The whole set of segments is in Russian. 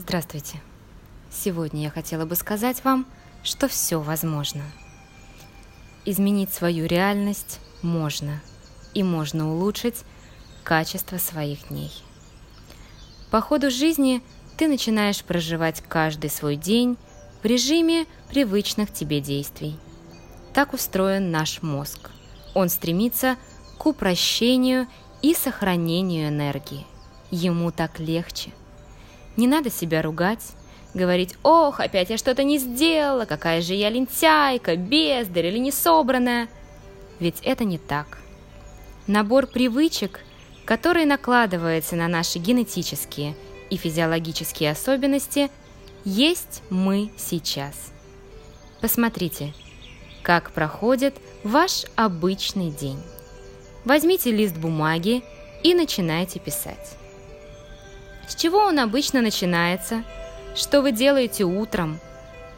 Здравствуйте. Сегодня я хотела бы сказать вам, что все возможно. Изменить свою реальность можно, и можно улучшить качество своих дней. По ходу жизни ты начинаешь проживать каждый свой день в режиме привычных тебе действий. Так устроен наш мозг. Он стремится к упрощению и сохранению энергии. Ему так легче. Не надо себя ругать, говорить «Ох, опять я что-то не сделала, какая же я лентяйка, бездарь или несобранная». Ведь это не так. Набор привычек, который накладывается на наши генетические и физиологические особенности, есть мы сейчас. Посмотрите, как проходит ваш обычный день. Возьмите лист бумаги и начинайте писать. С чего он обычно начинается? Что вы делаете утром?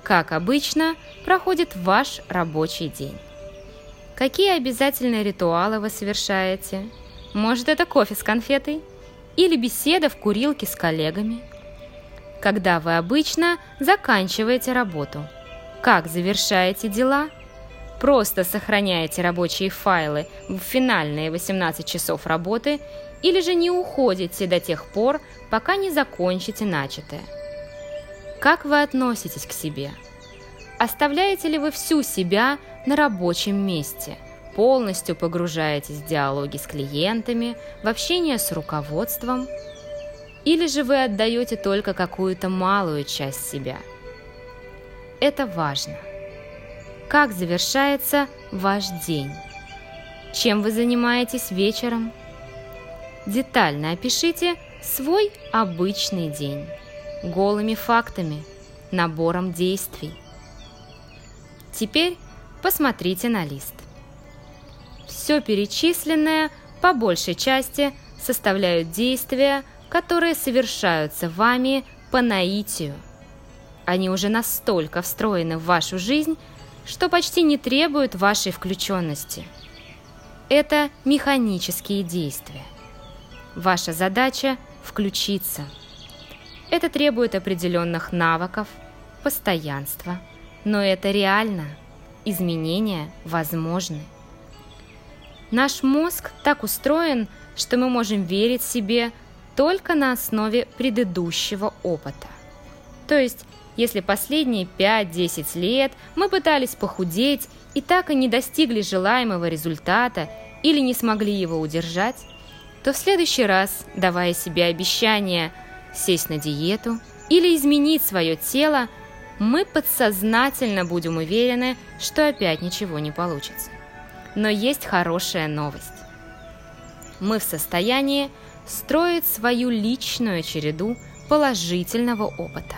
Как обычно проходит ваш рабочий день? Какие обязательные ритуалы вы совершаете? Может, это кофе с конфетой? Или беседа в курилке с коллегами? Когда вы обычно заканчиваете работу? Как завершаете дела? Просто сохраняете рабочие файлы в финальные 18 часов работы или же не уходите до тех пор, пока не закончите начатое. Как вы относитесь к себе? Оставляете ли вы всю себя на рабочем месте? Полностью погружаетесь в диалоги с клиентами, в общение с руководством? Или же вы отдаете только какую-то малую часть себя? Это важно. Как завершается ваш день? Чем вы занимаетесь вечером? Детально опишите свой обычный день голыми фактами, набором действий. Теперь посмотрите на лист. Все перечисленное по большей части составляют действия, которые совершаются вами по наитию. Они уже настолько встроены в вашу жизнь, что почти не требуют вашей включенности. Это механические действия – Ваша задача – включиться. Это требует определенных навыков, постоянства, но это реально. Изменения возможны. Наш мозг так устроен, что мы можем верить себе только на основе предыдущего опыта. То есть, если последние 5-10 лет мы пытались похудеть и так и не достигли желаемого результата или не смогли его удержать, то в следующий раз, давая себе обещание сесть на диету или изменить свое тело, мы подсознательно будем уверены, что опять ничего не получится. Но есть хорошая новость. Мы в состоянии строить свою личную череду положительного опыта.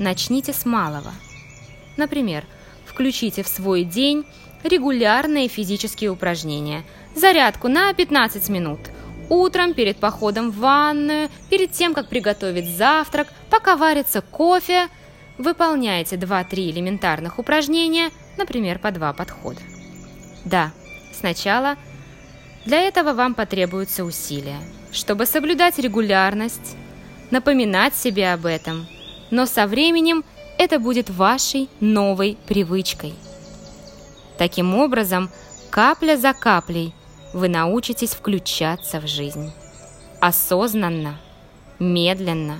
Начните с малого. Например, включите в свой день регулярные физические упражнения, зарядку на 15 минут – Утром, перед походом в ванную, перед тем, как приготовить завтрак, пока варится кофе, выполняйте 2-3 элементарных упражнения, например, по два подхода. Да, сначала для этого вам потребуются усилия, чтобы соблюдать регулярность, напоминать себе об этом, но со временем это будет вашей новой привычкой. Таким образом, капля за каплей вы научитесь включаться в жизнь. Осознанно, медленно.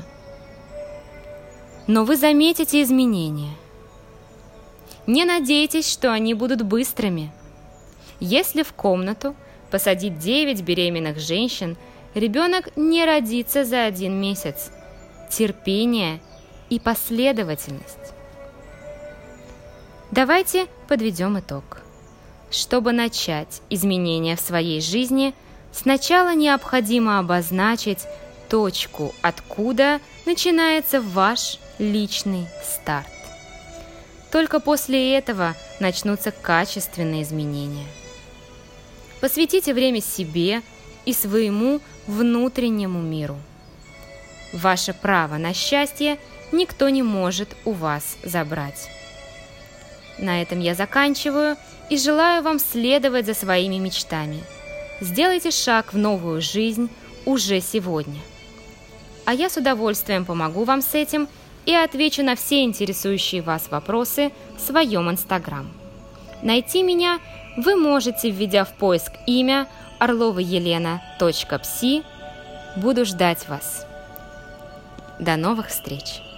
Но вы заметите изменения. Не надейтесь, что они будут быстрыми. Если в комнату посадить 9 беременных женщин, ребенок не родится за один месяц. Терпение и последовательность. Давайте подведем итог. Чтобы начать изменения в своей жизни, сначала необходимо обозначить точку, откуда начинается ваш личный старт. Только после этого начнутся качественные изменения. Посвятите время себе и своему внутреннему миру. Ваше право на счастье никто не может у вас забрать. На этом я заканчиваю и желаю вам следовать за своими мечтами. Сделайте шаг в новую жизнь уже сегодня. а я с удовольствием помогу вам с этим и отвечу на все интересующие вас вопросы в своем Инстаграм. Найти меня вы можете, введя в поиск имя орловаелена.пси. Буду ждать вас. До новых встреч!